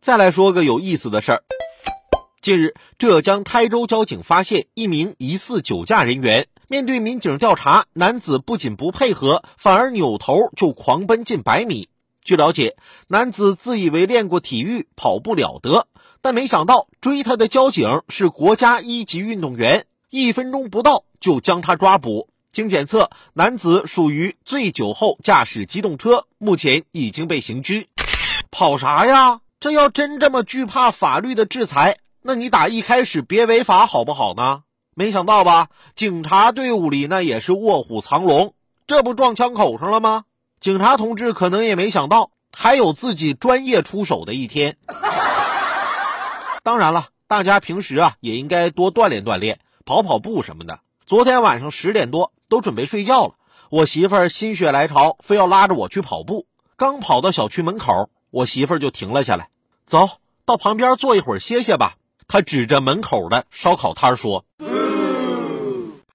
再来说个有意思的事儿。近日，浙江台州交警发现一名疑似酒驾人员。面对民警调查，男子不仅不配合，反而扭头就狂奔近百米。据了解，男子自以为练过体育，跑不了得，但没想到追他的交警是国家一级运动员，一分钟不到就将他抓捕。经检测，男子属于醉酒后驾驶机动车，目前已经被刑拘。跑啥呀？这要真这么惧怕法律的制裁？那你打一开始别违法好不好呢？没想到吧，警察队伍里那也是卧虎藏龙，这不撞枪口上了吗？警察同志可能也没想到，还有自己专业出手的一天。当然了，大家平时啊也应该多锻炼锻炼，跑跑步什么的。昨天晚上十点多都准备睡觉了，我媳妇儿心血来潮，非要拉着我去跑步。刚跑到小区门口，我媳妇儿就停了下来，走到旁边坐一会儿歇歇吧。他指着门口的烧烤摊说：“